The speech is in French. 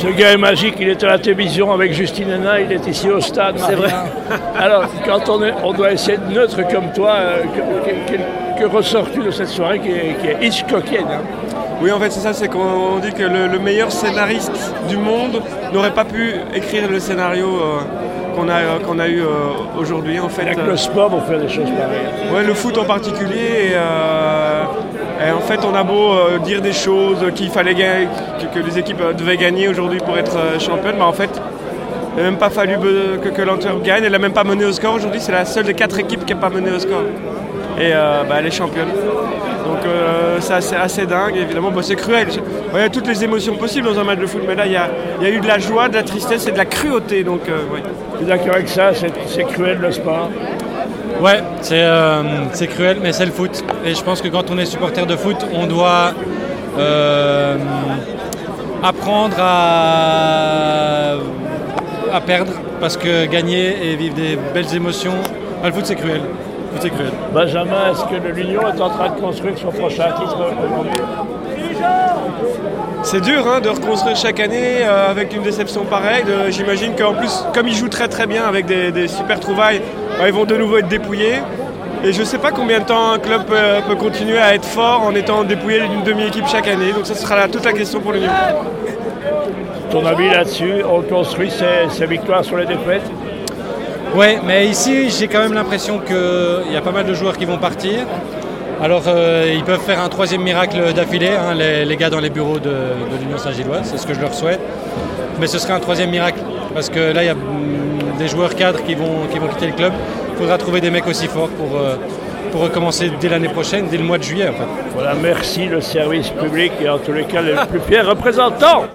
Ce gars est magique, il est à la télévision avec Justine Hénin, il est ici au stade. C'est vrai. Alors, quand on, est, on doit essayer de neutre comme toi, euh, que, que- que ressors-tu de cette soirée qui est, qui est Hitchcockienne hein? Oui, en fait, c'est ça, c'est qu'on dit que le, le meilleur scénariste du monde n'aurait pas pu écrire le scénario euh, qu'on a, qu'on a eu euh, aujourd'hui. En fait, Avec Euh, le sport pour faire des choses pareilles. ouais, le foot en particulier. Et, euh, en fait, on a beau euh, dire des choses qu'il fallait gagner, que, les équipes euh, devaient gagner aujourd'hui pour être euh, championnes, mais en fait, il n'a même pas fallu que, que l'Antwerp gagne. Elle n'a même pas mené au score aujourd'hui. C'est la seule des quatre équipes qui n'a pas mené au score. Et bah, elle est championne. Donc c'est assez, dingue, évidemment, Bon, c'est cruel. Il y a toutes les émotions possibles dans un match de foot, mais là il y a, eu de la joie, de la tristesse et de la cruauté. Donc, euh, d'accord avec ça c'est cruel le sport. Ouais, c'est euh, c'est cruel, mais c'est le foot. Et je pense que quand on est supporter de foot, on doit euh, apprendre à, à perdre, parce que gagner et vivre des belles émotions, bah, le foot c'est cruel. Le foot c'est cruel. Benjamin, est-ce que l'Union est en train de construire son prochain titre aujourd'hui? C'est dur hein, de reconstruire chaque année euh, avec une déception pareille. J'imagine qu'en plus, comme ils jouent très très bien avec des, des super trouvailles, bah, ils vont de nouveau être dépouillés. Et je ne sais pas combien de temps un club peut, peut continuer à être fort en étant dépouillé d'une demi-équipe chaque année. Donc ça sera toute la question pour l'Union. Ton avis là-dessus On construit ses, ses victoires sur les défaites? Ouais, mais ici j'ai quand même l'impression qu'il y a pas mal de joueurs qui vont partir. Alors euh, ils peuvent faire un troisième miracle d'affilée, hein, les, les gars dans les bureaux de, de l'Union Saint-Gilloise, c'est ce que je leur souhaite. Mais ce serait un troisième miracle, parce que là il y a des joueurs cadres qui vont, qui vont quitter le club. Il faudra trouver des mecs aussi forts pour, euh, pour recommencer dès l'année prochaine, dès le mois de juillet en fait. Voilà, merci le service public et en tous les cas les plus fiers représentants